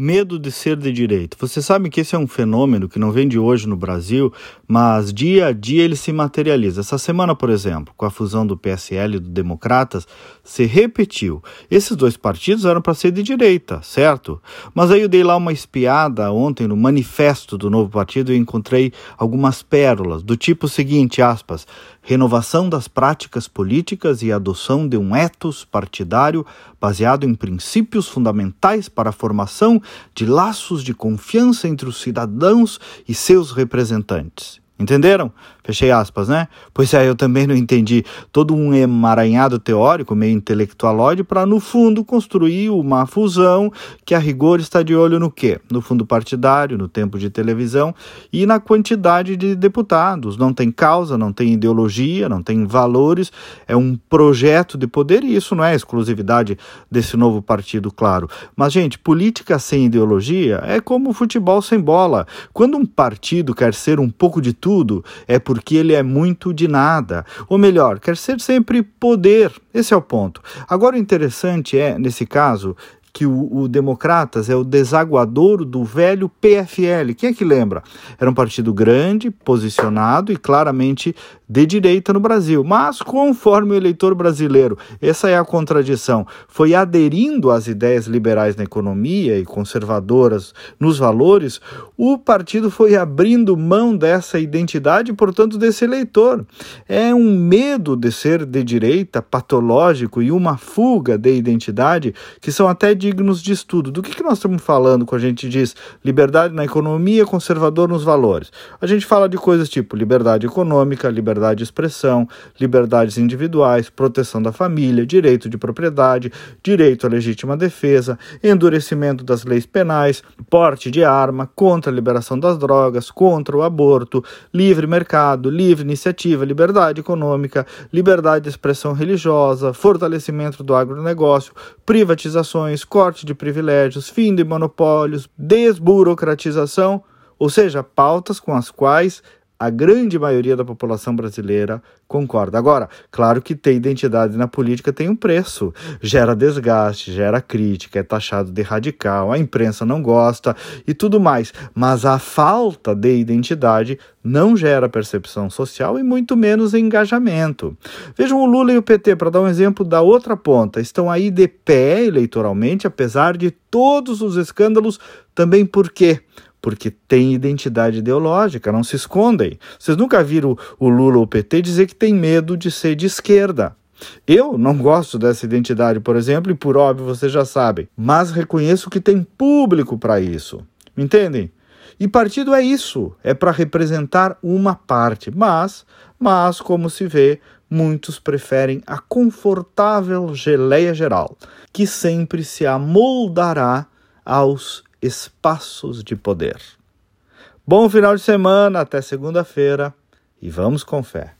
medo de ser de direita. Você sabe que esse é um fenômeno que não vem de hoje no Brasil, mas dia a dia ele se materializa. Essa semana, por exemplo, com a fusão do PSL e do Democratas, se repetiu. Esses dois partidos eram para ser de direita, certo? Mas aí eu dei lá uma espiada ontem no manifesto do novo partido e encontrei algumas pérolas, do tipo seguinte, aspas, renovação das práticas políticas e adoção de um ethos partidário baseado em princípios fundamentais para a formação de laços de confiança entre os cidadãos e seus representantes. Entenderam? Fechei aspas, né? Pois é, eu também não entendi todo um emaranhado teórico, meio intelectualóide, para no fundo construir uma fusão que a rigor está de olho no quê? No fundo partidário, no tempo de televisão e na quantidade de deputados. Não tem causa, não tem ideologia, não tem valores, é um projeto de poder e isso não é exclusividade desse novo partido, claro. Mas, gente, política sem ideologia é como futebol sem bola. Quando um partido quer ser um pouco de tudo, é porque ele é muito de nada. Ou melhor, quer ser sempre poder. Esse é o ponto. Agora, o interessante é, nesse caso, que o, o, Democratas é o desaguador do velho PFL. Quem é que lembra? Era um partido grande, posicionado e claramente de direita no Brasil. Mas, conforme o eleitor brasileiro, essa é a contradição, foi aderindo às ideias liberais na economia e conservadoras nos valores, o partido foi abrindo mão dessa identidade portanto, desse eleitor. É um medo de ser de direita patológico e uma fuga de identidade que são até dignos de estudo. Do que, que nós estamos falando quando a gente diz liberdade na economia, conservador nos valores? A gente fala de coisas tipo liberdade econômica, liberdade de expressão, liberdades individuais, proteção da família, direito de propriedade, direito à legítima defesa, endurecimento das leis penais, porte de arma, contra a liberação das drogas, contra o aborto, livre mercado, livre iniciativa, liberdade econômica, liberdade de expressão religiosa, fortalecimento do agronegócio, privatizações, corte de privilégios, fim de monopólios, desburocratização, ou seja, pautas com as quais a grande maioria da população brasileira concorda. Agora, claro que ter identidade na política tem um preço, gera desgaste, gera crítica, é taxado de radical, a imprensa não gosta e tudo mais, mas a falta de identidade não gera percepção social e muito menos engajamento. Vejam o Lula e o PT, para dar um exemplo da outra ponta, estão aí de pé eleitoralmente, apesar de todos os escândalos, também por quê? Porque tem identidade ideológica, não se escondem. Vocês nunca viram o Lula ou o PT dizer que tem medo de ser de esquerda. Eu não gosto dessa identidade, por exemplo, e por óbvio vocês já sabem, mas reconheço que tem público para isso. Entendem? E partido é isso, é para representar uma parte, mas, mas como se vê, muitos preferem a confortável geleia geral, que sempre se amoldará aos espaços de poder. Bom final de semana, até segunda-feira e vamos com fé.